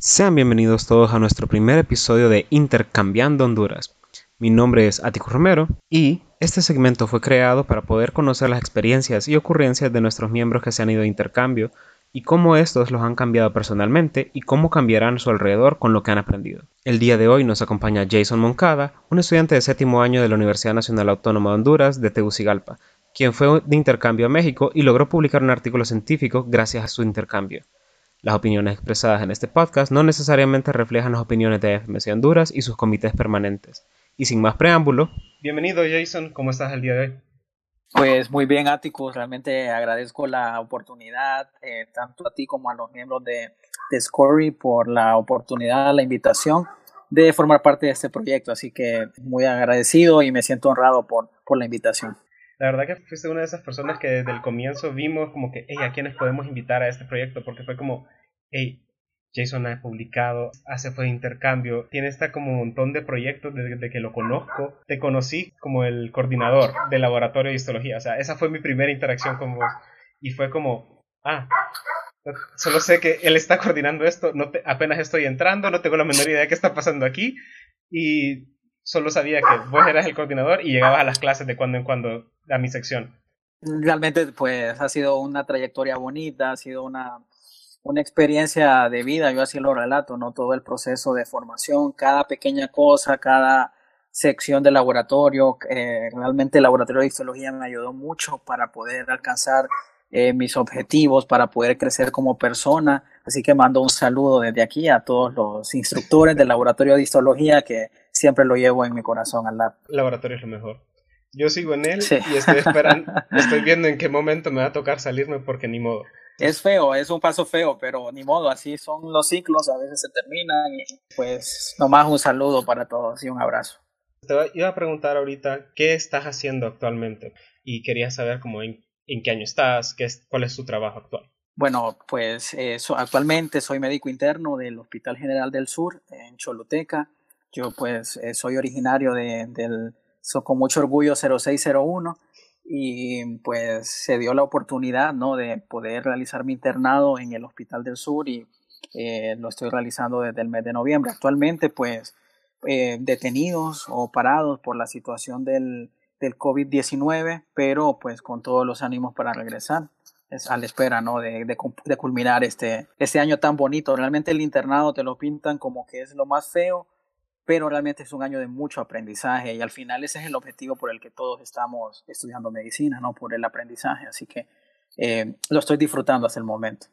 Sean bienvenidos todos a nuestro primer episodio de Intercambiando Honduras. Mi nombre es Atico Romero y este segmento fue creado para poder conocer las experiencias y ocurrencias de nuestros miembros que se han ido de intercambio y cómo estos los han cambiado personalmente y cómo cambiarán a su alrededor con lo que han aprendido. El día de hoy nos acompaña Jason Moncada, un estudiante de séptimo año de la Universidad Nacional Autónoma de Honduras de Tegucigalpa, quien fue de intercambio a México y logró publicar un artículo científico gracias a su intercambio. Las opiniones expresadas en este podcast no necesariamente reflejan las opiniones de FMC Honduras y sus comités permanentes. Y sin más preámbulo, bienvenido Jason, ¿cómo estás el día de hoy? Pues muy bien, Atticus, realmente agradezco la oportunidad, eh, tanto a ti como a los miembros de, de por la oportunidad, la invitación de formar parte de este proyecto, así que muy agradecido y me siento honrado por, por la invitación. La verdad que fuiste una de esas personas que desde el comienzo vimos como que, hey, ¿a quiénes podemos invitar a este proyecto? Porque fue como, hey, Jason ha publicado, hace fue intercambio, tiene esta como un montón de proyectos desde que lo conozco. Te conocí como el coordinador del laboratorio de histología, o sea, esa fue mi primera interacción con vos. Y fue como, ah, solo sé que él está coordinando esto, no apenas estoy entrando, no tengo la menor idea de qué está pasando aquí. Y solo sabía que vos eras el coordinador y llegabas a las clases de cuando en cuando a mi sección. Realmente, pues ha sido una trayectoria bonita, ha sido una, una experiencia de vida, yo así lo relato, ¿no? Todo el proceso de formación, cada pequeña cosa, cada sección del laboratorio, eh, realmente el laboratorio de histología me ayudó mucho para poder alcanzar eh, mis objetivos, para poder crecer como persona. Así que mando un saludo desde aquí a todos los instructores del laboratorio de histología que siempre lo llevo en mi corazón al. El laboratorio es lo mejor. Yo sigo en él y estoy esperando, estoy viendo en qué momento me va a tocar salirme porque ni modo. Es feo, es un paso feo, pero ni modo, así son los ciclos, a veces se terminan y pues nomás un saludo para todos y un abrazo. Te iba a preguntar ahorita qué estás haciendo actualmente y quería saber cómo en, qué año estás, qué es, cuál es tu trabajo actual. Bueno, pues eh, actualmente soy médico interno del Hospital General del Sur en Choluteca. Yo pues eh, soy originario de, del, con mucho orgullo 0601 y pues se dio la oportunidad ¿no? de poder realizar mi internado en el Hospital del Sur y eh, lo estoy realizando desde el mes de noviembre. Actualmente pues eh, detenidos o parados por la situación del, del COVID-19, pero pues con todos los ánimos para regresar. Es a la espera ¿no? de, de, de culminar este, este año tan bonito. Realmente el internado te lo pintan como que es lo más feo, pero realmente es un año de mucho aprendizaje y al final ese es el objetivo por el que todos estamos estudiando medicina, ¿no? Por el aprendizaje, así que eh, lo estoy disfrutando hasta el momento.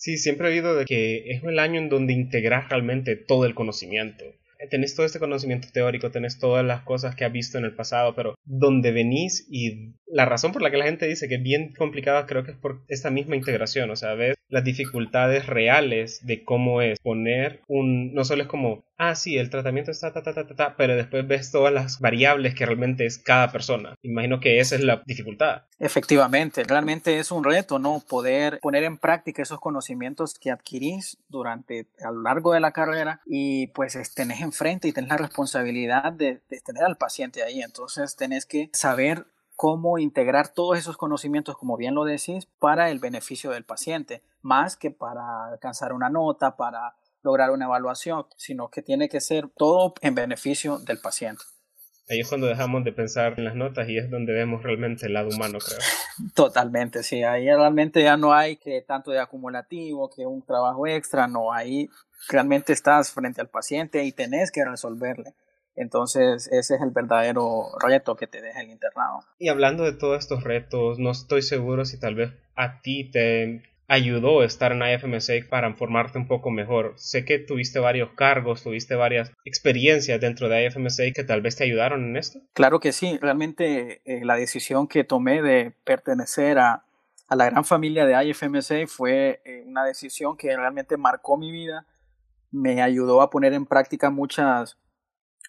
Sí, siempre he oído de que es el año en donde integras realmente todo el conocimiento tenés todo este conocimiento teórico, tenés todas las cosas que has visto en el pasado, pero donde venís y la razón por la que la gente dice que es bien complicada creo que es por esta misma integración, o sea, ves las dificultades reales de cómo es poner un, no solo es como, ah, sí, el tratamiento está ta, ta, ta, ta, ta, pero después ves todas las variables que realmente es cada persona. Imagino que esa es la dificultad. Efectivamente, realmente es un reto, ¿no? Poder poner en práctica esos conocimientos que adquirís durante, a lo largo de la carrera y pues tenés enfrente y tenés la responsabilidad de, de tener al paciente ahí. Entonces tenés que saber cómo integrar todos esos conocimientos, como bien lo decís, para el beneficio del paciente, más que para alcanzar una nota, para lograr una evaluación, sino que tiene que ser todo en beneficio del paciente. Ahí es cuando dejamos de pensar en las notas y es donde vemos realmente el lado humano, creo. Totalmente, sí. Ahí realmente ya no hay que tanto de acumulativo, que un trabajo extra, no. Ahí realmente estás frente al paciente y tenés que resolverle. Entonces, ese es el verdadero reto que te deja el internado. Y hablando de todos estos retos, no estoy seguro si tal vez a ti te ayudó estar en IFMSA para formarte un poco mejor. Sé que tuviste varios cargos, tuviste varias experiencias dentro de IFMSA que tal vez te ayudaron en esto. Claro que sí, realmente eh, la decisión que tomé de pertenecer a, a, la gran familia de IFMSA fue eh, una decisión que realmente marcó mi vida, me ayudó a poner en práctica muchas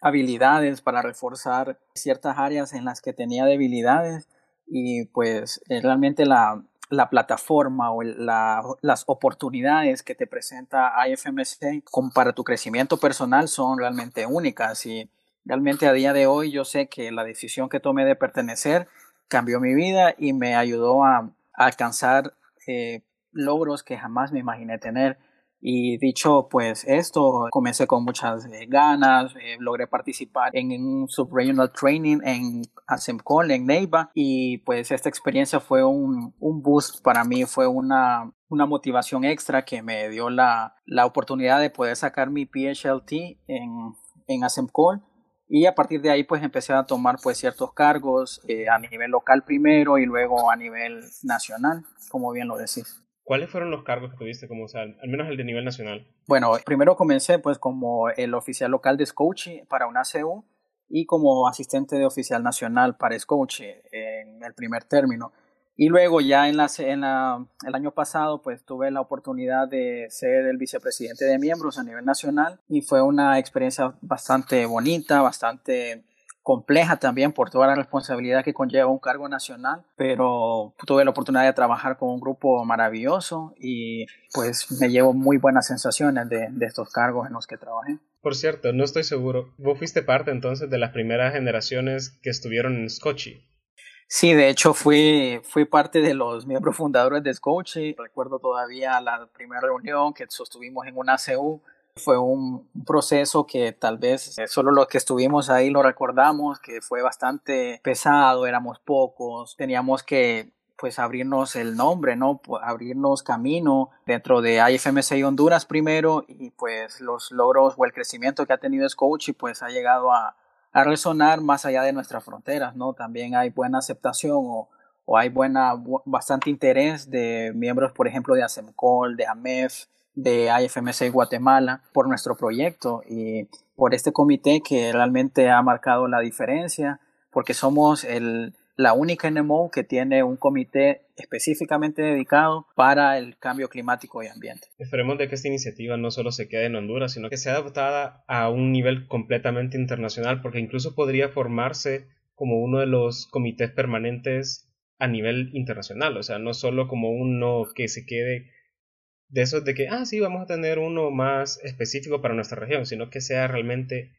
habilidades para reforzar ciertas áreas en las que tenía debilidades y pues eh, realmente la, la plataforma o las oportunidades que te presenta IFMC para tu crecimiento personal son realmente únicas y realmente a día de hoy yo sé que la decisión que tomé de pertenecer cambió mi vida y me ayudó a, alcanzar eh, logros que jamás me imaginé tener. Y dicho pues esto, comencé con muchas eh, ganas, eh, logré participar en, un subregional training en ASEMCOL, en Neiva, y pues esta experiencia fue un, un boost para mí, fue una, una motivación extra que me dio la, la oportunidad de poder sacar mi PHLT en, en ASEMCOL y a partir de ahí pues empecé a tomar pues ciertos cargos eh, a nivel local primero y luego a nivel nacional, como bien lo decís. ¿Cuáles fueron los cargos que tuviste, como, o al menos el de nivel nacional? Bueno, primero comencé pues como el oficial local de Scochi para una CU y como asistente de oficial nacional para Scochi en el primer término. Y luego ya en, la, en la, el año pasado pues tuve la oportunidad de ser el vicepresidente de miembros a nivel nacional y fue una experiencia bastante bonita, bastante compleja también por toda la responsabilidad que conlleva un cargo nacional, pero tuve la oportunidad de trabajar con un grupo maravilloso y pues me llevo muy buenas sensaciones de, de estos cargos en los que trabajé. Por cierto, no estoy seguro, ¿vos fuiste parte entonces de las primeras generaciones que estuvieron en Scotchy? Sí, de hecho fui, fui parte de los miembros fundadores de Scotchy. Recuerdo todavía la primera reunión que sostuvimos en una ACU fue un proceso que tal vez eh, solo los que estuvimos ahí lo recordamos, que fue bastante pesado, éramos pocos, teníamos que pues abrirnos el nombre, ¿no? Abrirnos camino dentro de IFMC Honduras primero y pues los logros o el crecimiento que ha tenido Scoach y pues ha llegado a, a resonar más allá de nuestras fronteras, ¿no? También hay buena aceptación o, o hay buena, bastante interés de miembros, por ejemplo, de ASEMCOL, de AMEF, de IFMC Guatemala por nuestro proyecto y por este comité que realmente ha marcado la diferencia porque somos el, la única NMO que tiene un comité específicamente dedicado para el cambio climático y ambiente. Esperemos de que esta iniciativa no solo se quede en Honduras, sino que sea adoptada a un nivel completamente internacional, porque incluso podría formarse como uno de los comités permanentes a nivel internacional, o sea, no solo como uno que se quede de eso de que, ah, sí, vamos a tener uno más específico para nuestra región, sino que sea realmente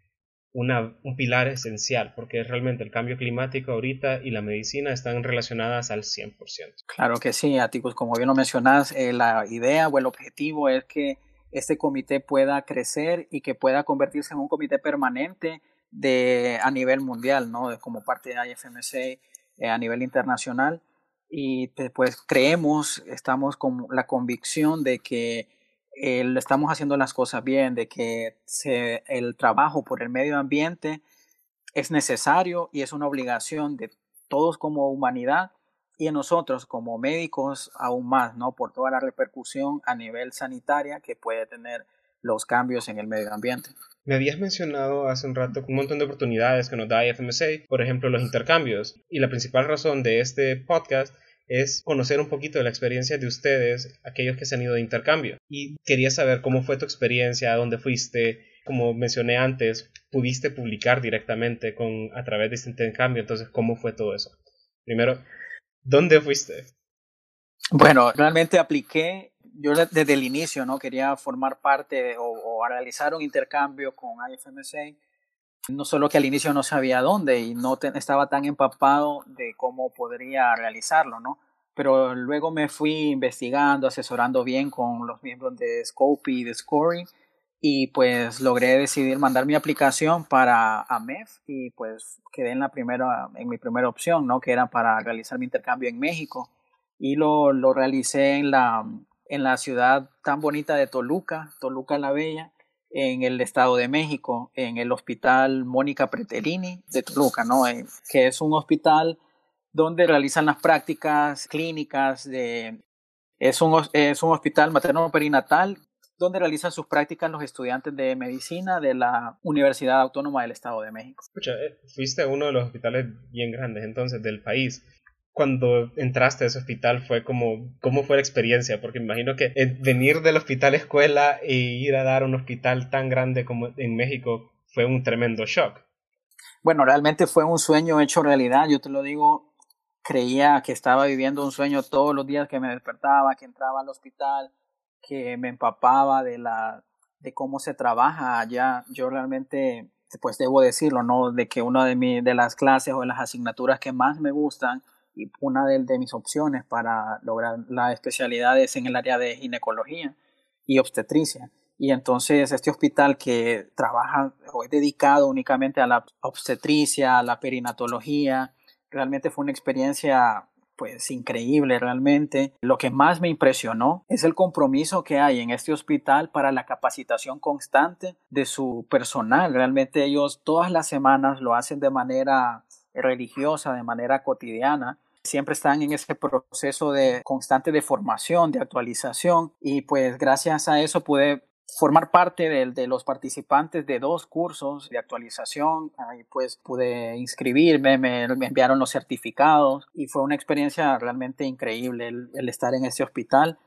una, un pilar esencial, porque realmente el cambio climático ahorita y la medicina están relacionadas al 100%. Claro que sí, Aticus, como bien lo mencionas, eh, la idea o el objetivo es que este comité pueda crecer y que pueda convertirse en un comité permanente de, a nivel mundial, ¿no? como parte de IFMC eh, a nivel internacional y pues creemos, estamos con la convicción de que estamos haciendo las cosas bien, de que el trabajo por el medio ambiente es necesario y es una obligación de todos como humanidad y de nosotros como médicos aún más, ¿no? Por toda la repercusión a nivel sanitaria que puede tener los cambios en el medio ambiente. Me habías mencionado hace un rato un montón de oportunidades que nos da IFMSA, por ejemplo los intercambios, y la principal razón de este podcast es conocer un poquito de la experiencia de ustedes, aquellos que se han ido de intercambio. Y quería saber cómo fue tu experiencia, dónde fuiste, como mencioné antes, pudiste publicar directamente con, a través de este intercambio, entonces, ¿cómo fue todo eso? Primero, ¿dónde fuiste? Bueno, realmente apliqué yo desde el inicio no quería formar parte o, realizar un intercambio con IFMSA. No solo que al inicio no sabía dónde y no estaba tan empapado de cómo podría realizarlo, ¿no? Pero luego me fui investigando, asesorando bien con los miembros de Scope y de Scoring y pues logré decidir mandar mi aplicación para AMEF y pues quedé en la primera en mi primera opción, ¿no? Que era para realizar mi intercambio en México y lo, lo realicé en la en la ciudad tan bonita de Toluca, Toluca la Bella, en el Estado de México, en el Hospital Mónica Pretelini de Toluca, ¿no? Eh, que es un hospital donde realizan las prácticas clínicas de... Es un, es un hospital materno perinatal donde realizan sus prácticas los estudiantes de medicina de la Universidad Autónoma del Estado de México. Escucha, eh, fuiste uno de los hospitales bien grandes entonces del país cuando entraste a ese hospital fue como, ¿cómo fue la experiencia? Porque imagino que venir del hospital escuela e ir a dar un hospital tan grande como en México fue un tremendo shock. Bueno, realmente fue un sueño hecho realidad, yo te lo digo, creía que estaba viviendo un sueño todos los días que me despertaba, que entraba al hospital, que me empapaba de la de cómo se trabaja allá. Yo realmente pues debo decirlo, ¿no? De que una de, mi, de las clases o de las asignaturas que más me gustan una de, mis opciones para lograr la especialidad es en el área de ginecología. y obstetricia. Y entonces este hospital que trabaja o es dedicado únicamente a la obstetricia, a la perinatología, realmente fue una experiencia pues increíble realmente. Lo que más me impresionó es el compromiso que hay en este hospital para la capacitación constante de su personal. Realmente ellos todas las semanas lo hacen de manera religiosa, de manera cotidiana. Siempre están en ese proceso de constante de formación, de actualización y pues gracias a eso pude formar parte de, los participantes de dos cursos de actualización. Ahí pues pude inscribirme, me, enviaron los certificados y fue una experiencia realmente increíble el, estar en ese hospital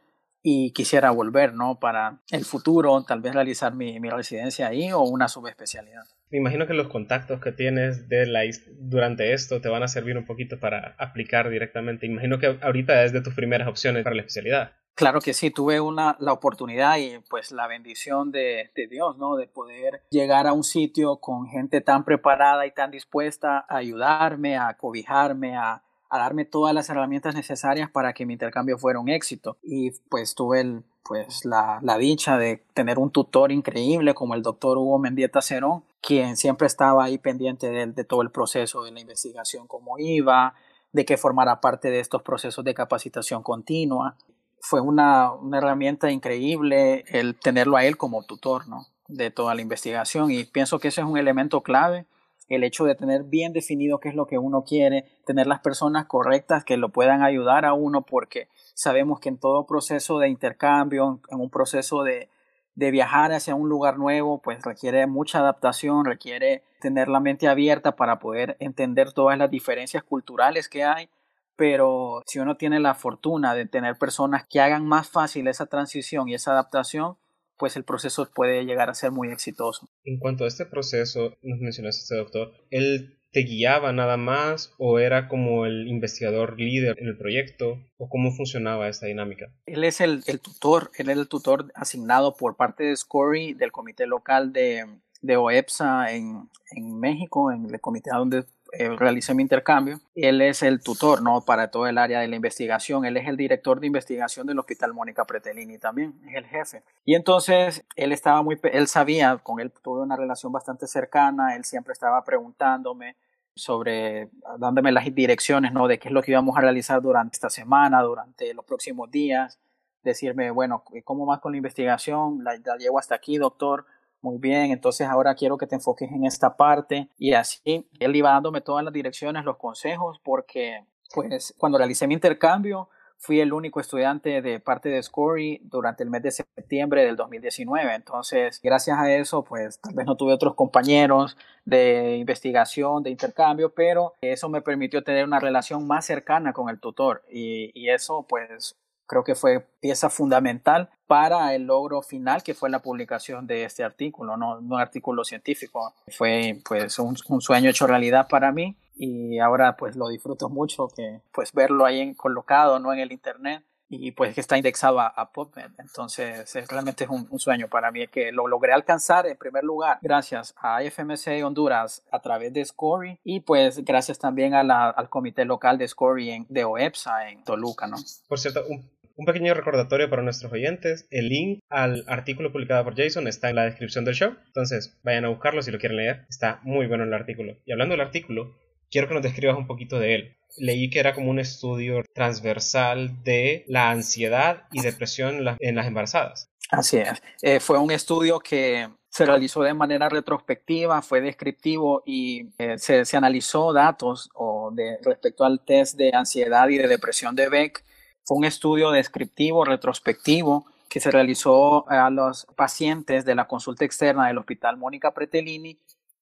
y quisiera volver, ¿no? Para el futuro, tal vez realizar mi, mi, residencia ahí o una subespecialidad. Me imagino que los contactos que tienes de la, durante esto te van a servir un poquito para aplicar directamente. Imagino que ahorita es de tus primeras opciones para la especialidad. Claro que sí, tuve una, la oportunidad y pues la bendición de, de, Dios, ¿no? De poder llegar a un sitio con gente tan preparada y tan dispuesta a ayudarme, a cobijarme, a, a darme todas las herramientas necesarias para que mi intercambio fuera un éxito. Y pues tuve el, pues la, la dicha de tener un tutor increíble como el doctor Hugo Mendieta Cerón, quien siempre estaba ahí pendiente de, de todo el proceso de la investigación, cómo iba, de que formara parte de estos procesos de capacitación continua fue una, una, herramienta increíble el tenerlo a él como tutor ¿no? de toda la investigación y pienso que ese es un elemento clave, el hecho de tener bien definido qué es lo que uno quiere, tener las personas correctas que lo puedan ayudar a uno porque sabemos que en todo proceso de intercambio, en un proceso de, de viajar hacia un lugar nuevo, pues requiere mucha adaptación, requiere tener la mente abierta para poder entender todas las diferencias culturales que hay. Pero si uno tiene la fortuna de tener personas que hagan más fácil esa transición y esa adaptación, pues el proceso puede llegar a ser muy exitoso. En cuanto a este proceso, nos mencionaste este doctor, ¿él te guiaba nada más o era como el investigador líder en el proyecto o cómo funcionaba esta dinámica? Él es el, tutor, él es el tutor asignado por parte de SCORY del comité local de, de OEPSA en, en México, en el comité donde eh, realicé mi intercambio. Él es el tutor, ¿no? Para todo el área de la investigación. Él es el director de investigación del Hospital Mónica Pretelini también, es el jefe. Y entonces él estaba muy, él sabía, con él tuve una relación bastante cercana, él siempre estaba preguntándome sobre, dándome las direcciones, ¿no? De qué es lo que íbamos a realizar durante esta semana, durante los próximos días. Decirme, bueno, ¿cómo más con la investigación? La, la llevo hasta aquí, doctor muy bien, entonces ahora quiero que te enfoques en esta parte. Y así él iba dándome todas las direcciones, los consejos, porque pues cuando realicé mi intercambio fui el único estudiante de parte de Scory durante el mes de septiembre del 2019, entonces gracias a eso pues tal vez no tuve otros compañeros de investigación, de intercambio, pero eso me permitió tener una relación más cercana con el tutor. Y, y eso pues creo que fue pieza fundamental para el logro final que fue la publicación de este artículo, no, un artículo científico. Fue pues un, sueño hecho realidad para mí y ahora pues lo disfruto mucho que pues verlo ahí colocado no en el internet y pues que está indexado a, PubMed. Entonces es, realmente es un, sueño para mí que lo logré alcanzar en primer lugar gracias a FMC Honduras a través de SCORY y pues gracias también a la, al comité local de SCORY de OEPSA en Toluca, ¿no? Por cierto, un un pequeño recordatorio para nuestros oyentes, el link al artículo publicado por Jason está en la descripción del show, entonces vayan a buscarlo si lo quieren leer, está muy bueno el artículo. Y hablando del artículo, quiero que nos describas un poquito de él. Leí que era como un estudio transversal de la ansiedad y depresión en las embarazadas. Así es. Eh, fue un estudio que se realizó de manera retrospectiva, fue descriptivo y eh, se, analizó datos o respecto al test de ansiedad y de depresión de Beck fue un estudio descriptivo, retrospectivo, que se realizó a los pacientes de la consulta externa del Hospital Mónica Pretelini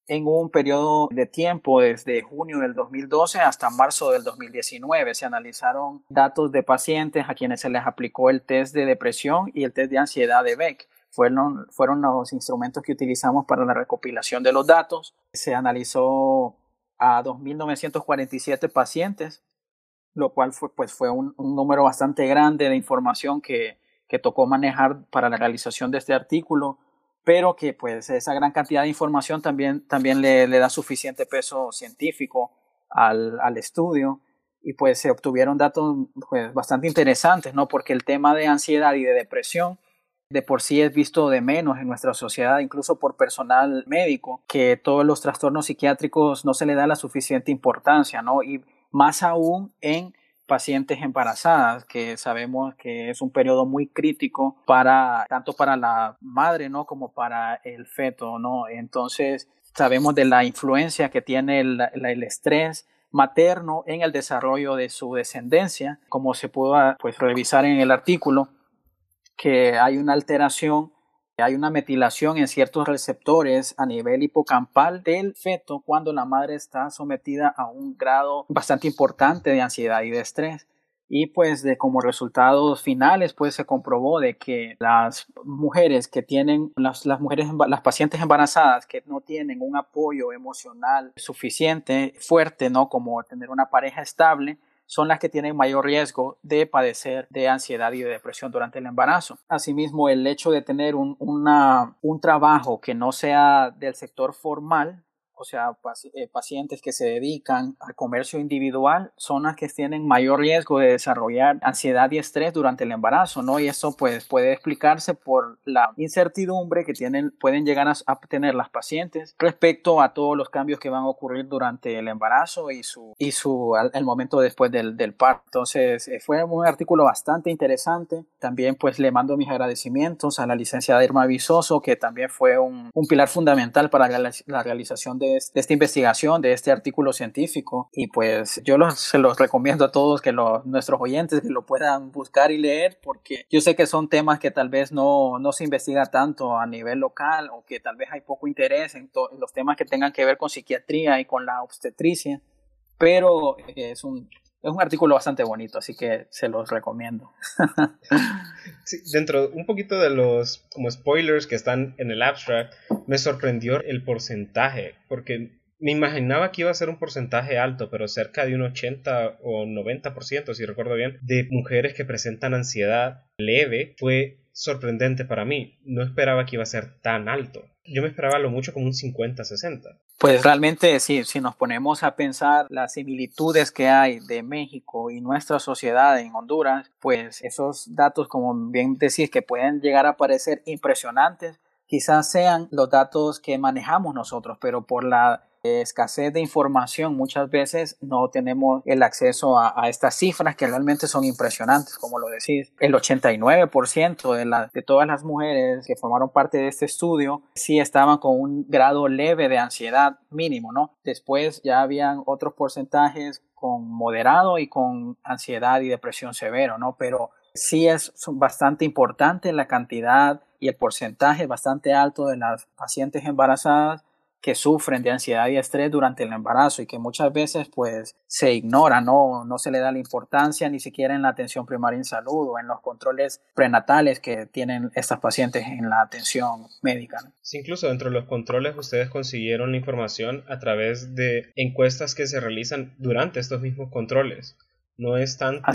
en un periodo de tiempo desde junio del 2012 hasta marzo del 2019. Se analizaron datos de pacientes a quienes se les aplicó el test de depresión y el test de ansiedad de Beck. Fueron, fueron los instrumentos que utilizamos para la recopilación de los datos. Se analizó a 2.947 pacientes lo cual fue, pues, fue un, número bastante grande de información que, que, tocó manejar para la realización de este artículo, pero que pues esa gran cantidad de información también, también le, le da suficiente peso científico al, al, estudio y pues se obtuvieron datos pues, bastante interesantes, ¿no? Porque el tema de ansiedad y de depresión de por sí es visto de menos en nuestra sociedad, incluso por personal médico, que todos los trastornos psiquiátricos no se le da la suficiente importancia, ¿no? Y más aún en pacientes embarazadas, que sabemos que es un periodo muy crítico para tanto para la madre, ¿no? como para el feto, ¿no? Entonces, sabemos de la influencia que tiene el, el estrés materno en el desarrollo de su descendencia, como se pudo pues, revisar en el artículo, que hay una alteración, hay una metilación en ciertos receptores a nivel hipocampal del feto cuando la madre está sometida a un grado bastante importante de ansiedad y de estrés. Y pues de como resultados finales pues se comprobó de que las mujeres que tienen las, las mujeres las pacientes embarazadas que no tienen un apoyo emocional suficiente fuerte no como tener una pareja estable son las que tienen mayor riesgo de padecer de ansiedad y de depresión durante el embarazo. Asimismo, el hecho de tener un, una, un trabajo que no sea del sector formal o sea, eh, pacientes que se dedican al comercio individual son las que tienen mayor riesgo de desarrollar ansiedad y estrés durante el embarazo, ¿no? Y eso pues puede explicarse por la incertidumbre que tienen, pueden llegar a, tener las pacientes respecto a todos los cambios que van a ocurrir durante el embarazo y su, y su, el momento después del, del parto. Entonces, eh, fue un artículo bastante interesante. También pues le mando mis agradecimientos a la licenciada Irma Visoso, que también fue un, un pilar fundamental para la, la realización de de, esta investigación, de este artículo científico. Y pues yo se los recomiendo a todos que nuestros oyentes que lo puedan buscar y leer, porque yo sé que son temas que tal vez no, no se investiga tanto a nivel local o que tal vez hay poco interés en, los temas que tengan que ver con psiquiatría y con la obstetricia, pero es un, es un artículo bastante bonito, así que se los recomiendo. dentro un poquito de los como spoilers que están en el abstract, me sorprendió el porcentaje, porque me imaginaba que iba a ser un porcentaje alto, pero cerca de un 80 o 90%, si recuerdo bien, de mujeres que presentan ansiedad leve fue sorprendente para mí. No esperaba que iba a ser tan alto. Yo me esperaba lo mucho como un 50-60. Pues realmente sí, si nos ponemos a pensar las similitudes que hay de México y nuestra sociedad en Honduras, pues esos datos, como bien decís, que pueden llegar a parecer impresionantes, quizás sean los datos que manejamos nosotros, pero por la escasez de información muchas veces no tenemos el acceso a, estas cifras que realmente son impresionantes, como lo decís. El 89% de, la, de todas las mujeres que formaron parte de este estudio sí estaban con un grado leve de ansiedad mínimo, ¿no? Después ya habían otros porcentajes con moderado y con ansiedad y depresión severo, ¿no? Pero sí es bastante importante la cantidad y el porcentaje bastante alto de las pacientes embarazadas que sufren de ansiedad y estrés durante el embarazo y que muchas veces pues se ignora, no, no se le da la importancia ni siquiera en la atención primaria en salud o en los controles prenatales que tienen estas pacientes en la atención médica. Sí, incluso dentro de los controles ustedes consiguieron la información a través de encuestas que se realizan durante estos mismos controles. No es tanto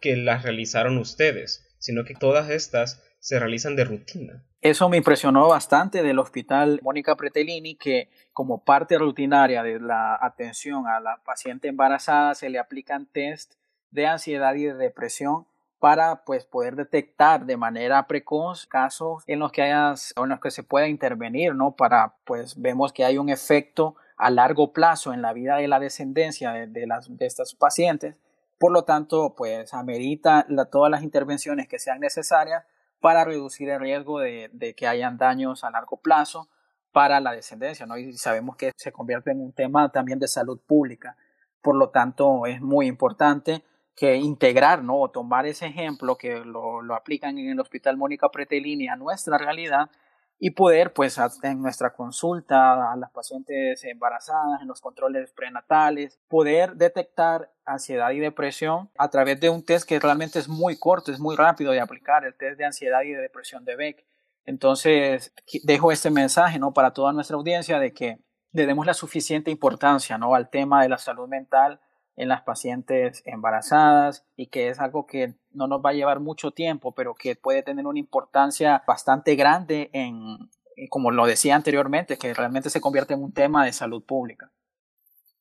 que las realizaron ustedes, sino que todas estas se realizan de rutina. Eso me impresionó bastante del hospital Mónica Pretellini, que como parte rutinaria de la atención a la paciente embarazada se le aplican test de ansiedad y de depresión para pues poder detectar de manera precoz casos en los que hayas, en los que se pueda intervenir, ¿no? Para pues vemos que hay un efecto a largo plazo en la vida de la descendencia de, las, de estas pacientes. Por lo tanto, pues amerita todas las intervenciones que sean necesarias para reducir el riesgo de, que hayan daños a largo plazo para la descendencia, ¿no? Y sabemos que se convierte en un tema también de salud pública. Por lo tanto, es muy importante que integrar, ¿no? O tomar ese ejemplo que lo, lo aplican en el Hospital Mónica Pretelini a nuestra realidad y poder, pues, en nuestra consulta a las pacientes embarazadas, en los controles prenatales, poder detectar ansiedad y depresión a través de un test que realmente es muy corto, es muy rápido de aplicar, el test de ansiedad y de depresión de Beck. Entonces, dejo este mensaje, ¿no? Para toda nuestra audiencia de que le demos la suficiente importancia, ¿no? Al tema de la salud mental en las pacientes embarazadas y que es algo que no nos va a llevar mucho tiempo, pero que puede tener una importancia bastante grande en, como lo decía anteriormente, que realmente se convierte en un tema de salud pública.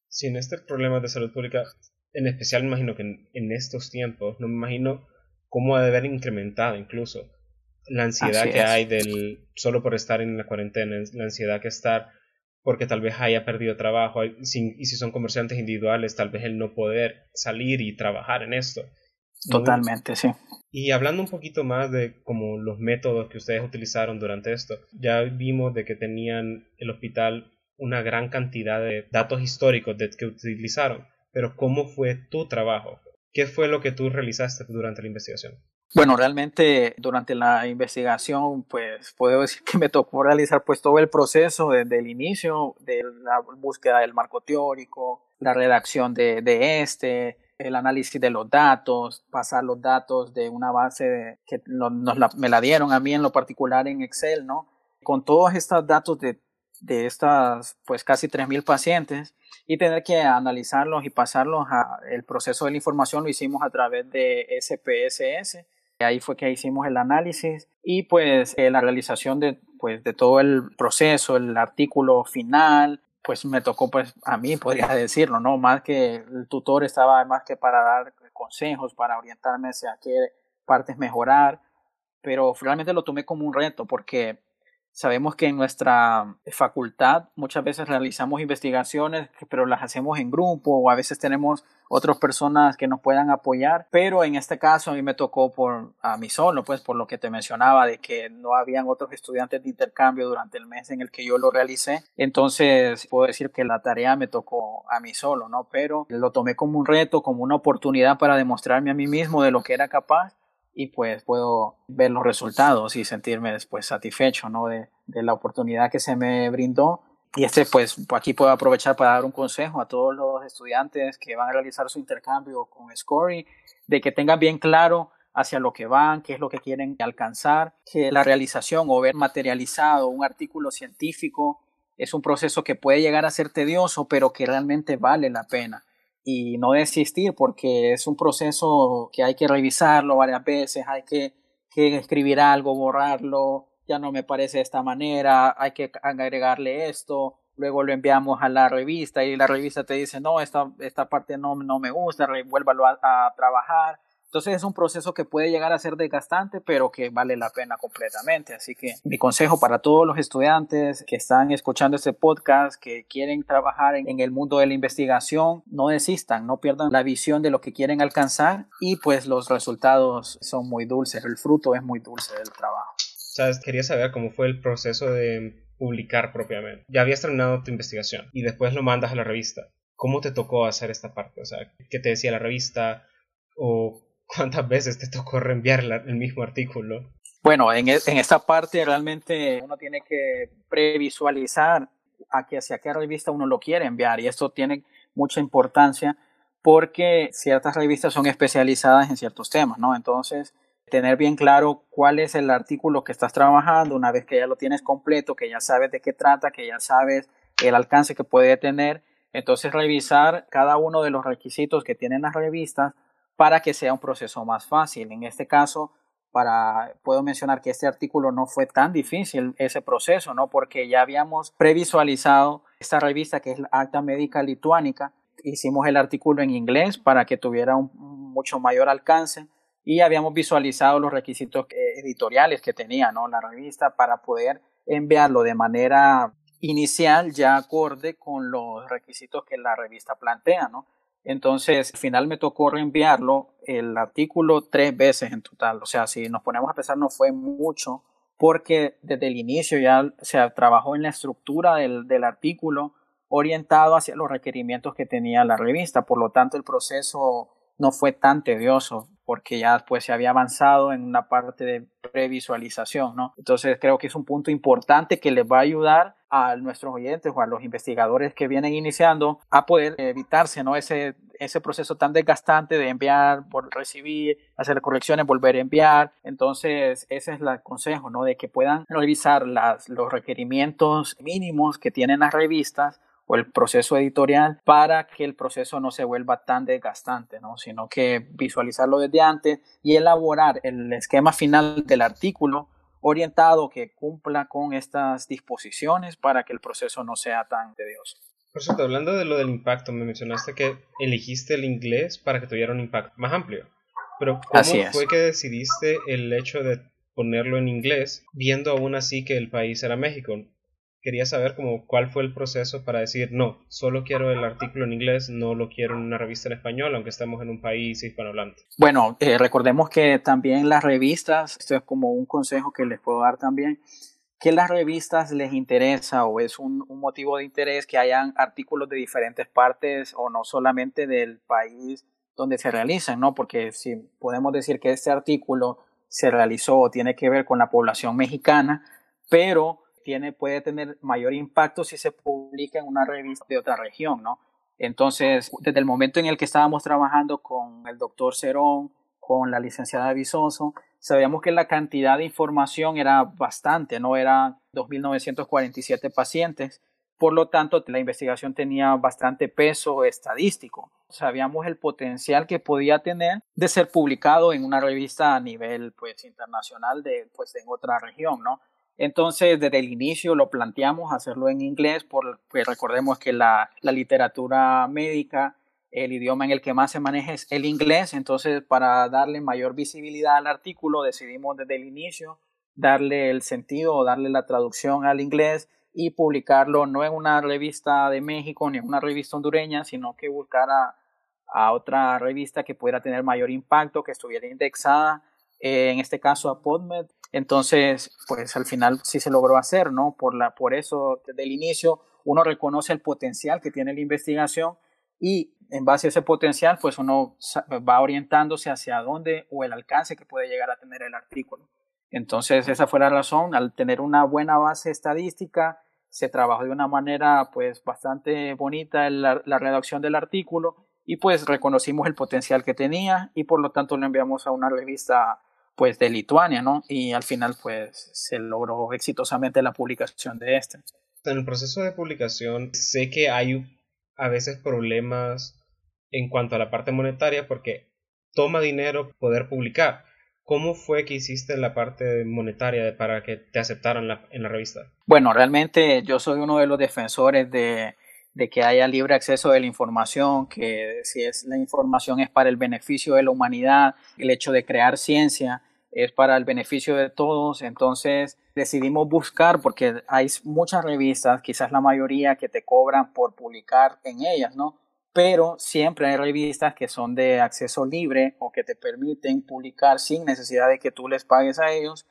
Sí, en este problema de salud pública, en especial me imagino que en, estos tiempos, no me imagino cómo ha de haber incrementado incluso la ansiedad que hay del solo por estar en la cuarentena, la ansiedad que estar porque tal vez haya perdido trabajo y si son comerciantes individuales, tal vez el no poder salir y trabajar en esto. Totalmente, sí. Y hablando un poquito más de como los métodos que ustedes utilizaron durante esto, ya vimos de que tenían el hospital una gran cantidad de datos históricos de, que utilizaron, pero ¿cómo fue tu trabajo? ¿Qué fue lo que tú realizaste durante la investigación? Bueno, realmente durante la investigación, pues puedo decir que me tocó realizar pues todo el proceso desde el inicio de la búsqueda del marco teórico, la redacción de, de este, el análisis de los datos, pasar los datos de una base que nos, me la dieron a mí en lo particular en Excel, ¿no? Con todos estos datos de, de estas pues casi 3.000 pacientes y tener que analizarlos y pasarlos a el proceso de la información lo hicimos a través de SPSS Ahí fue que hicimos el análisis y pues eh, la realización de, pues, de todo el proceso, el artículo final, pues me tocó pues a mí, podría decirlo, ¿no? Más que el tutor estaba más que para dar consejos, para orientarme hacia qué partes mejorar, pero realmente lo tomé como un reto porque Sabemos que en nuestra facultad muchas veces realizamos investigaciones, pero las hacemos en grupo o a veces tenemos otras personas que nos puedan apoyar, pero en este caso a mí me tocó por a mí solo, pues por lo que te mencionaba de que no habían otros estudiantes de intercambio durante el mes en el que yo lo realicé, entonces puedo decir que la tarea me tocó a mí solo, ¿no? Pero lo tomé como un reto, como una oportunidad para demostrarme a mí mismo de lo que era capaz y pues puedo ver los resultados y sentirme después satisfecho ¿no? de, de la oportunidad que se me brindó. Y este, pues, aquí puedo aprovechar para dar un consejo a todos los estudiantes que van a realizar su intercambio con Scory, de que tengan bien claro hacia lo que van, qué es lo que quieren alcanzar, que la realización o ver materializado un artículo científico es un proceso que puede llegar a ser tedioso, pero que realmente vale la pena y no desistir porque es un proceso que hay que revisarlo varias veces, hay que, que escribir algo, borrarlo, ya no me parece de esta manera, hay que agregarle esto, luego lo enviamos a la revista y la revista te dice, no, esta, esta parte no, no me gusta, vuélvalo a trabajar. Entonces es un proceso que puede llegar a ser desgastante, pero que vale la pena completamente. Así que mi consejo para todos los estudiantes que están escuchando este podcast, que quieren trabajar en, el mundo de la investigación, no desistan, no pierdan la visión de lo que quieren alcanzar y pues los resultados son muy dulces, el fruto es muy dulce del trabajo. Sabes, quería saber cómo fue el proceso de publicar propiamente. Ya habías terminado tu investigación y después lo mandas a la revista. ¿Cómo te tocó hacer esta parte? O sea, ¿qué te decía la revista? ¿O ¿Cuántas veces te tocó reenviar el mismo artículo? Bueno, en, e, en, esta parte realmente uno tiene que previsualizar a hacia qué revista uno lo quiere enviar y esto tiene mucha importancia porque ciertas revistas son especializadas en ciertos temas, ¿no? Entonces, tener bien claro cuál es el artículo que estás trabajando una vez que ya lo tienes completo, que ya sabes de qué trata, que ya sabes el alcance que puede tener, entonces revisar cada uno de los requisitos que tienen las revistas para que sea un proceso más fácil. En este caso, para, puedo mencionar que este artículo no fue tan difícil ese proceso, ¿no? Porque ya habíamos previsualizado esta revista que es la Acta Médica Lituánica. Hicimos el artículo en inglés para que tuviera un mucho mayor alcance y habíamos visualizado los requisitos editoriales que tenía, ¿no? La revista para poder enviarlo de manera inicial ya acorde con los requisitos que la revista plantea, ¿no? Entonces, al final me tocó reenviarlo el artículo tres veces en total. O sea, si nos ponemos a pensar, no fue mucho, porque desde el inicio ya se trabajó en la estructura del, del artículo orientado hacia los requerimientos que tenía la revista. Por lo tanto, el proceso no fue tan tedioso porque ya pues se había avanzado en una parte de previsualización, ¿no? Entonces creo que es un punto importante que les va a ayudar a nuestros oyentes o a los investigadores que vienen iniciando a poder evitarse, ¿no? Ese, ese proceso tan desgastante de enviar, por recibir, hacer correcciones, volver a enviar. Entonces, ese es el consejo, ¿no? De que puedan revisar las, los requerimientos mínimos que tienen las revistas o el proceso editorial para que el proceso no se vuelva tan desgastante, ¿no? sino que visualizarlo desde antes y elaborar el esquema final del artículo orientado que cumpla con estas disposiciones para que el proceso no sea tan tedioso. Por cierto, hablando de lo del impacto, me mencionaste que elegiste el inglés para que tuviera un impacto más amplio. Pero ¿cómo fue que decidiste el hecho de ponerlo en inglés, viendo aún así que el país era México. Quería saber como cuál fue el proceso para decir, no, solo quiero el artículo en inglés, no lo quiero en una revista en español, aunque estemos en un país hispanohablante. Bueno, eh, recordemos que también las revistas, esto es como un consejo que les puedo dar también, que las revistas les interesa o es un, un, motivo de interés que hayan artículos de diferentes partes o no solamente del país donde se realizan, ¿no? Porque si podemos decir que este artículo se realizó o tiene que ver con la población mexicana, pero tiene, puede tener mayor impacto si se publica en una revista de otra región, ¿no? Entonces, desde el momento en el que estábamos trabajando con el doctor Cerón, con la licenciada Visoso, sabíamos que la cantidad de información era bastante, no eran 2.947 pacientes, por lo tanto la investigación tenía bastante peso estadístico. Sabíamos el potencial que podía tener de ser publicado en una revista a nivel pues internacional de pues en otra región, ¿no? Entonces, desde el inicio lo planteamos hacerlo en inglés, porque recordemos que la, literatura médica el idioma en el que más se maneja es el inglés, entonces para darle mayor visibilidad al artículo decidimos desde el inicio darle el sentido o darle la traducción al inglés y publicarlo no en una revista de México ni en una revista hondureña, sino que buscara a otra revista que pudiera tener mayor impacto, que estuviera indexada, eh, en este caso a PodMed. Entonces, pues al final sí se logró hacer, ¿no? Por, la, por eso, desde el inicio, uno reconoce el potencial que tiene la investigación y en base a ese potencial, pues uno va orientándose hacia dónde o el alcance que puede llegar a tener el artículo. Entonces, esa fue la razón, al tener una buena base estadística, se trabajó de una manera pues bastante bonita la, la redacción del artículo y pues reconocimos el potencial que tenía y por lo tanto lo enviamos a una revista pues de Lituania, ¿no? Y al final pues se logró exitosamente la publicación de este. En el proceso de publicación sé que hay a veces problemas en cuanto a la parte monetaria porque toma dinero poder publicar. ¿Cómo fue que hiciste la parte monetaria para que te aceptaran en la revista? Bueno, realmente yo soy uno de los defensores de, de que haya libre acceso de la información, que si es la información es para el beneficio de la humanidad, el hecho de crear ciencia es para el beneficio de todos, entonces decidimos buscar, porque hay muchas revistas, quizás la mayoría que te cobran por publicar en ellas, ¿no? Pero siempre hay revistas que son de acceso libre o que te permiten publicar sin necesidad de que tú les pagues a ellos.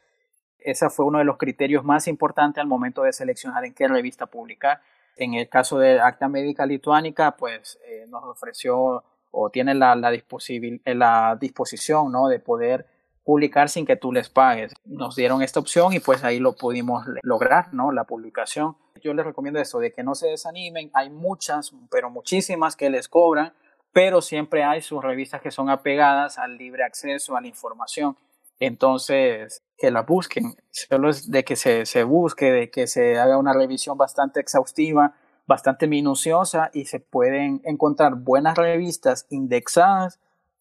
Ese fue uno de los criterios más importantes al momento de seleccionar en qué revista publicar. En el caso de Acta Médica Lituánica, pues eh, nos ofreció o tiene la, la, la disposición ¿no? de poder publicar sin que tú les pagues. Nos dieron esta opción y pues ahí lo pudimos lograr, ¿no? La publicación. Yo les recomiendo esto, de que no se desanimen. Hay muchas, pero muchísimas que les cobran, pero siempre hay sus revistas que son apegadas al libre acceso a la información. Entonces, que la busquen. Solo es de que se, se busque, de que se haga una revisión bastante exhaustiva, bastante minuciosa y se pueden encontrar buenas revistas indexadas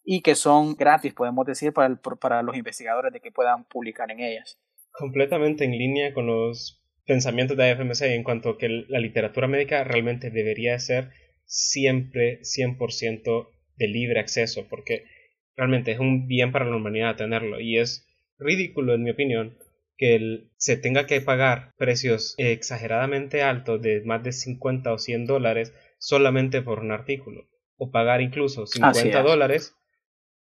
y que son gratis, podemos decir, para, para los investigadores de que puedan publicar en ellas. Completamente en línea con los pensamientos de AFMC en cuanto a que la literatura médica realmente debería ser siempre 100% de libre acceso, porque realmente es un bien para la humanidad tenerlo y es ridículo, en mi opinión, que se tenga que pagar precios exageradamente altos de más de 50 o 100 dólares solamente por un artículo, o pagar incluso 50 dólares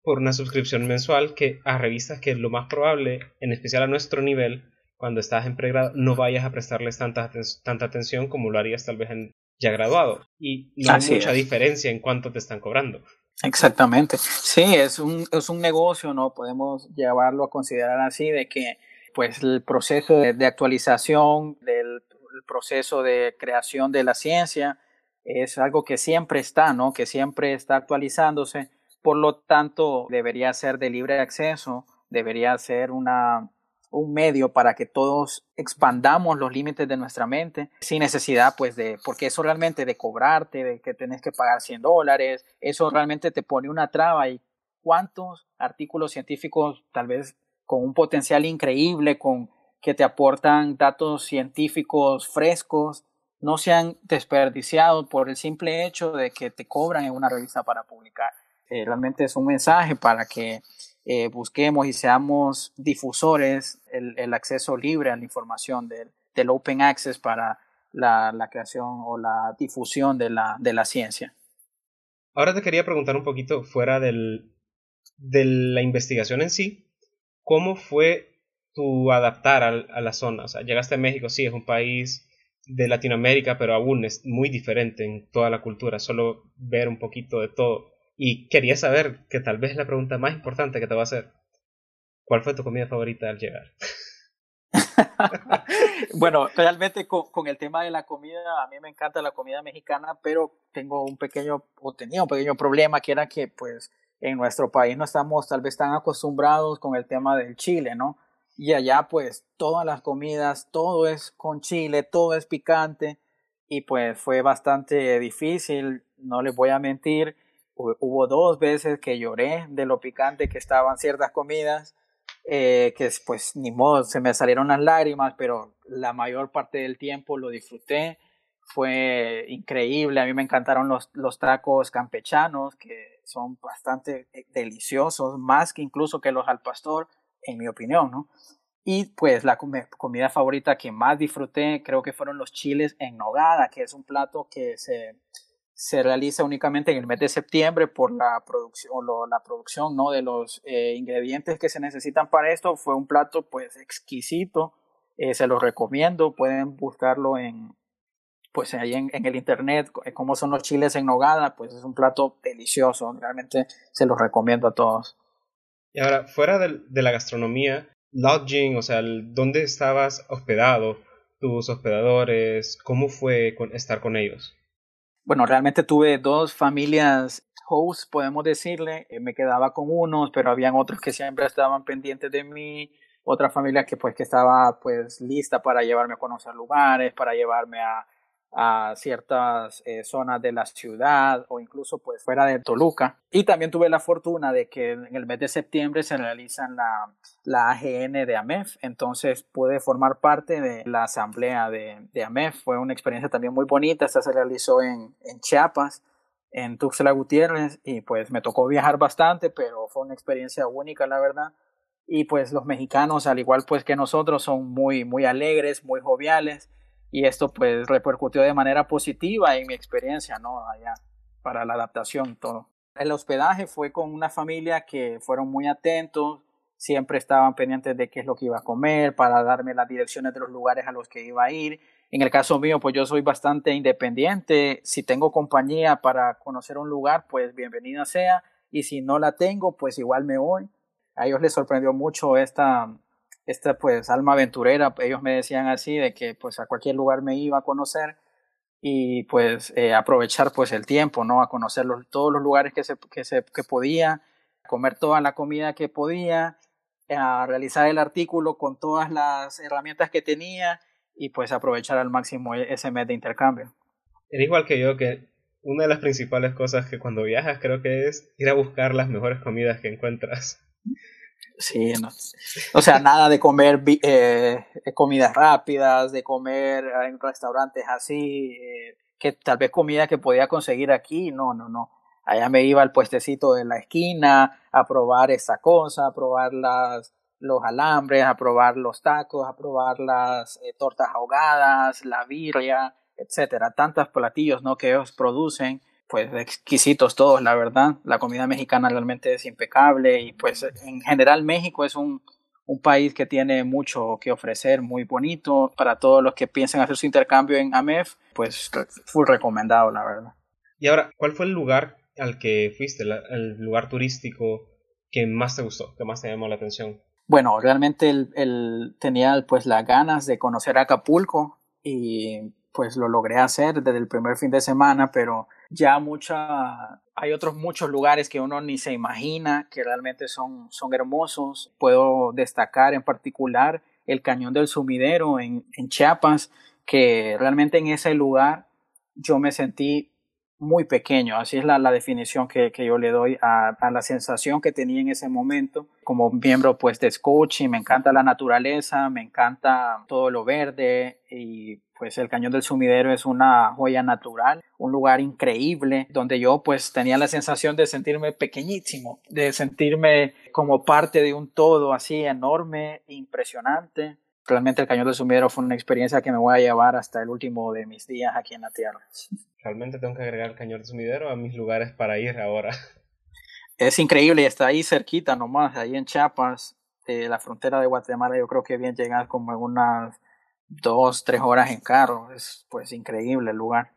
por una suscripción mensual que a revistas que lo más probable, en especial a nuestro nivel, cuando estás en pregrado, no vayas a prestarles tanta, tanta atención como lo harías tal vez en ya graduado. Y no hay mucha diferencia en cuánto te están cobrando. Exactamente. Sí, es un, es un negocio, ¿no? Podemos llevarlo a considerar así, de que pues el proceso de, de actualización, del proceso de creación de la ciencia, es algo que siempre está, ¿no? Que siempre está actualizándose por lo tanto, debería ser de libre acceso, debería ser una, un medio para que todos expandamos los límites de nuestra mente sin necesidad, pues, de, porque eso realmente de cobrarte, de que tenés que pagar 100 dólares, eso realmente te pone una traba y cuántos artículos científicos, tal vez con un potencial increíble, con que te aportan datos científicos frescos, no se han desperdiciado por el simple hecho de que te cobran en una revista para publicar. Eh, realmente es un mensaje para que eh, busquemos y seamos difusores el, el, acceso libre a la información del, del open access para la, la, creación o la difusión de la, de la ciencia. Ahora te quería preguntar un poquito fuera del, de la investigación en sí, ¿cómo fue tu adaptar a, a la zona? O sea, llegaste a México, sí, es un país de Latinoamérica, pero aún es muy diferente en toda la cultura, solo ver un poquito de todo. Y quería saber, que tal vez la pregunta más importante que te va a hacer, ¿cuál fue tu comida favorita al llegar? bueno, realmente con, el tema de la comida, a mí me encanta la comida mexicana, pero tengo un pequeño, o tenía un pequeño problema, que era que pues en nuestro país no estamos tal vez tan acostumbrados con el tema del chile, ¿no? Y allá pues todas las comidas, todo es con chile, todo es picante y pues fue bastante difícil, no les voy a mentir. Hubo dos veces que lloré de lo picante que estaban ciertas comidas, eh, que pues ni modo, se me salieron las lágrimas, pero la mayor parte del tiempo lo disfruté. Fue increíble, a mí me encantaron los, los tacos campechanos, que son bastante eh, deliciosos, más que incluso que los al pastor en mi opinión, ¿no? Y pues la comida favorita que más disfruté creo que fueron los chiles en nogada, que es un plato que se, se realiza únicamente en el mes de septiembre por la producción, la producción ¿no? de los eh, ingredientes que se necesitan para esto. Fue un plato pues exquisito, eh, se lo recomiendo, pueden buscarlo en, pues ahí en, el internet, eh, cómo son los chiles en nogada, pues es un plato delicioso, realmente se los recomiendo a todos. Y ahora, fuera de, de la gastronomía, lodging, o sea, ¿dónde estabas hospedado? ¿Tus hospedadores? ¿Cómo fue con, estar con ellos? Bueno, realmente tuve dos familias hosts, podemos decirle. Eh, me quedaba con unos, pero habían otros que siempre estaban pendientes de mí. Otra familia que pues que estaba pues lista para llevarme a conocer lugares, para llevarme a, a ciertas eh, zonas de la ciudad o incluso pues fuera de Toluca. Y también tuve la fortuna de que en el mes de septiembre se realizan la, la AGN de AMEF, entonces pude formar parte de la asamblea de, de AMEF. Fue una experiencia también muy bonita, esta se realizó en, en Chiapas, en Tuxtla Gutiérrez y pues me tocó viajar bastante, pero fue una experiencia única la verdad. Y pues los mexicanos, al igual pues que nosotros, son muy, muy alegres, muy joviales y esto pues repercutió de manera positiva en mi experiencia, ¿no? Allá para la adaptación, todo. El hospedaje fue con una familia que fueron muy atentos, siempre estaban pendientes de qué es lo que iba a comer, para darme las direcciones de los lugares a los que iba a ir. En el caso mío, pues yo soy bastante independiente. Si tengo compañía para conocer un lugar, pues bienvenida sea. Y si no la tengo, pues igual me voy. A ellos les sorprendió mucho esta, esta pues alma aventurera, ellos me decían así, de que pues a cualquier lugar me iba a conocer y pues eh, aprovechar pues el tiempo, ¿no? A conocer todos los lugares que, se, que, se, que podía, comer toda la comida que podía, a realizar el artículo con todas las herramientas que tenía y pues aprovechar al máximo e, ese mes de intercambio. Era igual que yo que una de las principales cosas que cuando viajas creo que es ir a buscar las mejores comidas que encuentras. Sí, no. o sea, nada de comer eh, comidas rápidas, de comer en restaurantes así, eh, que tal vez comida que podía conseguir aquí, no, no, no. Allá me iba al puestecito de la esquina a probar esa cosa, a probar las, los alambres, a probar los tacos, a probar las eh, tortas ahogadas, la birria, etcétera. Tantos platillos, ¿no? Que ellos producen pues exquisitos todos, la verdad. La comida mexicana realmente es impecable y pues en general México es un, un país que tiene mucho que ofrecer, muy bonito. Para todos los que piensen hacer su intercambio en AMEF, pues fue recomendado, la verdad. Y ahora, ¿cuál fue el lugar al que fuiste, el lugar turístico que más te gustó, que más te llamó la atención? Bueno, realmente él, tenía pues las ganas de conocer Acapulco y pues lo logré hacer desde el primer fin de semana, pero ya mucha, hay otros muchos lugares que uno ni se imagina que realmente son, son hermosos. Puedo destacar en particular el Cañón del Sumidero en, en Chiapas, que realmente en ese lugar yo me sentí muy pequeño. Así es la, la definición que, que, yo le doy a, a, la sensación que tenía en ese momento como miembro pues de Scotia. Me encanta la naturaleza, me encanta todo lo verde y pues el Cañón del Sumidero es una joya natural, un lugar increíble donde yo pues tenía la sensación de sentirme pequeñísimo, de sentirme como parte de un todo así enorme, impresionante. Realmente el Cañón del Sumidero fue una experiencia que me voy a llevar hasta el último de mis días aquí en la Tierra. Realmente tengo que agregar el Cañón del Sumidero a mis lugares para ir ahora. Es increíble, está ahí cerquita nomás, ahí en Chiapas, de la frontera de Guatemala, yo creo que bien llegar como en unas dos, tres horas en carro. Es pues increíble el lugar.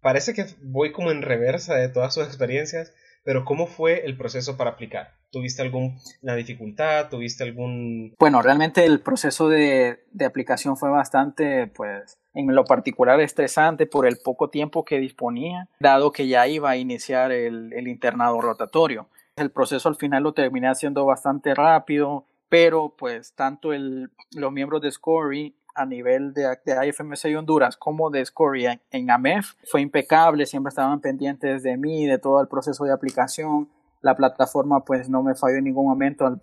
Parece que voy como en reversa de todas sus experiencias, pero ¿cómo fue el proceso para aplicar? ¿Tuviste alguna dificultad? ¿Tuviste algún...? Bueno, realmente el proceso de, de, aplicación fue bastante, pues, en lo particular estresante por el poco tiempo que disponía, dado que ya iba a iniciar el, el internado rotatorio. El proceso al final lo terminé haciendo bastante rápido, pero pues tanto el, los miembros de SCORY a nivel de, de IFMC Honduras como de Scoria en AMEF fue impecable, siempre estaban pendientes de mí, de todo el proceso de aplicación. La plataforma pues no me falló en ningún momento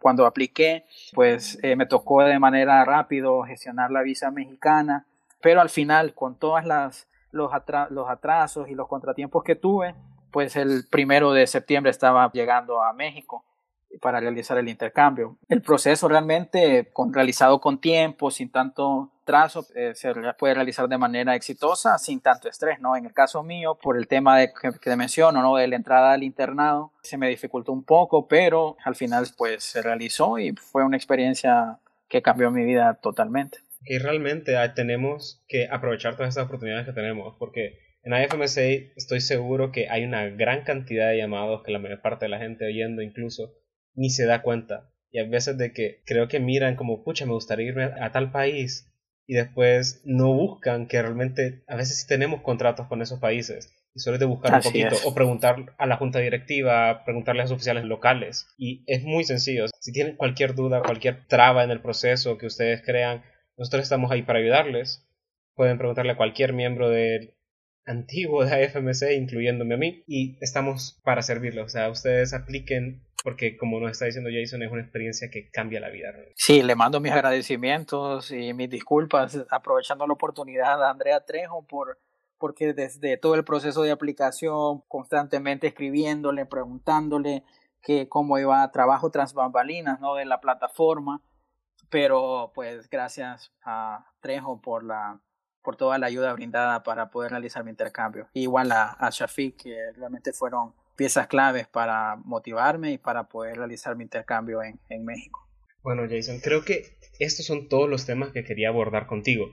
cuando apliqué, pues eh, me tocó de manera rápido gestionar la visa mexicana, pero al final con todas las los, los atrasos y los contratiempos que tuve, pues el primero de septiembre estaba llegando a México para realizar el intercambio. El proceso realmente con, realizado con tiempo, sin tanto trazo, eh, se puede realizar de manera exitosa, sin tanto estrés, ¿no? En el caso mío, por el tema de, que, que menciono, ¿no? De la entrada al internado, se me dificultó un poco, pero al final pues se realizó y fue una experiencia que cambió mi vida totalmente. Y realmente tenemos que aprovechar todas estas oportunidades que tenemos, porque en IFMSA estoy seguro que hay una gran cantidad de llamados que la mayor parte de la gente oyendo incluso ni se da cuenta. Y a veces de que creo que miran como, pucha, me gustaría irme a tal país y después no buscan que realmente, a veces sí tenemos contratos con esos países y solo es de buscar Así un poquito es. o preguntar a la junta directiva, preguntarle a los oficiales locales. Y es muy sencillo. Si tienen cualquier duda, cualquier traba en el proceso que ustedes crean, nosotros estamos ahí para ayudarles. Pueden preguntarle a cualquier miembro del antiguo de AFMC, incluyéndome a mí, y estamos para servirles. O sea, ustedes apliquen porque como nos está diciendo Jason, es una experiencia que cambia la vida. Sí, le mando mis agradecimientos y mis disculpas, aprovechando la oportunidad a Andrea Trejo por porque desde todo el proceso de aplicación, constantemente escribiéndole, preguntándole que cómo iba trabajo tras bambalinas, ¿no? De la plataforma, pero pues gracias a Trejo por la por toda la ayuda brindada para poder realizar mi intercambio. Igual a, a Shafiq, que realmente fueron piezas claves para motivarme y para poder realizar mi intercambio en, en, México. Bueno, Jason, creo que estos son todos los temas que quería abordar contigo.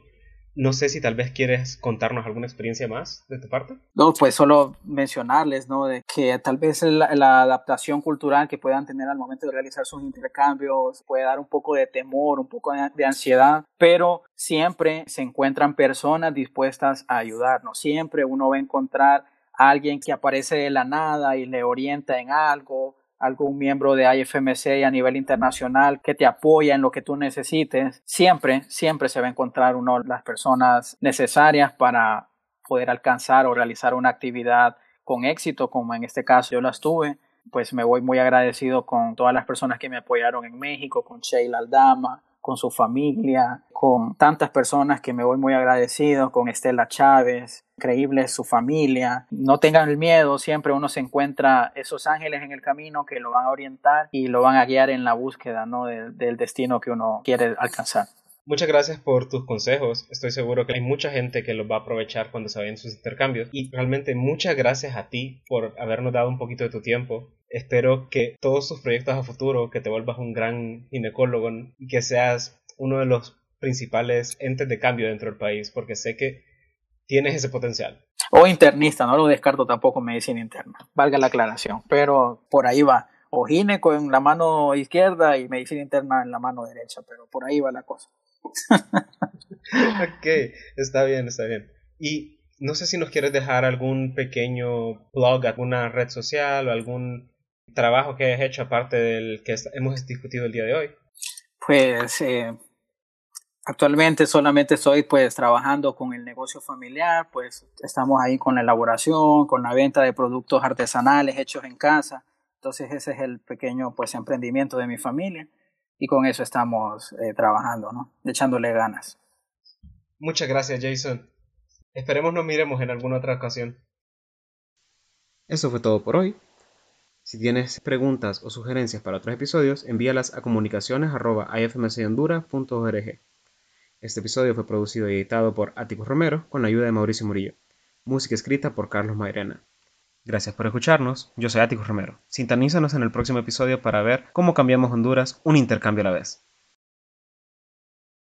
No sé si tal vez quieres contarnos alguna experiencia más de tu parte. No, pues solo mencionarles, ¿no? De que tal vez la, adaptación cultural que puedan tener al momento de realizar sus intercambios puede dar un poco de temor, un poco de, de ansiedad, pero siempre se encuentran personas dispuestas a ayudarnos. Siempre uno va a encontrar a alguien que aparece de la nada y le orienta en algo, algún miembro de IFMC a nivel internacional que te apoya en lo que tú necesites, siempre, siempre se va a encontrar uno las personas necesarias para poder alcanzar o realizar una actividad con éxito, como en este caso yo las tuve. Pues me voy muy agradecido con todas las personas que me apoyaron en México, con Sheila Aldama, con su familia, con tantas personas que me voy muy agradecido, con Estela Chávez, increíble su familia. No tengan el miedo, siempre uno se encuentra esos ángeles en el camino que lo van a orientar y lo van a guiar en la búsqueda ¿no? del, del destino que uno quiere alcanzar. Muchas gracias por tus consejos. Estoy seguro que hay mucha gente que los va a aprovechar cuando se vayan sus intercambios. Y realmente muchas gracias a ti por habernos dado un poquito de tu tiempo. Espero que todos tus proyectos a futuro, que te vuelvas un gran ginecólogo y que seas uno de los principales entes de cambio dentro del país, porque sé que tienes ese potencial. O internista, no lo descarto tampoco medicina interna, valga la aclaración, pero por ahí va. O gineco en la mano izquierda y medicina interna en la mano derecha, pero por ahí va la cosa. Ok, está bien, está bien. Y no sé si nos quieres dejar algún pequeño blog, alguna red social o algún trabajo que hayas hecho aparte del que hemos discutido el día de hoy. Pues eh, Actualmente solamente estoy pues trabajando con el negocio familiar, pues estamos ahí con la elaboración, con la venta de productos artesanales hechos en casa. Entonces ese es el pequeño pues emprendimiento de mi familia y con eso estamos eh, trabajando, ¿no? Echándole ganas. Muchas gracias Jason. Esperemos nos miremos en alguna otra ocasión. Eso fue todo por hoy. Si tienes preguntas o sugerencias para otros episodios, envíalas a comunicaciones.ifmchondura.org. Este episodio fue producido y editado por Atticus Romero con la ayuda de Mauricio Murillo. Música escrita por Carlos Mairena. Gracias por escucharnos. Yo soy Atticus Romero. Sintonízanos en el próximo episodio para ver cómo cambiamos Honduras un intercambio a la vez.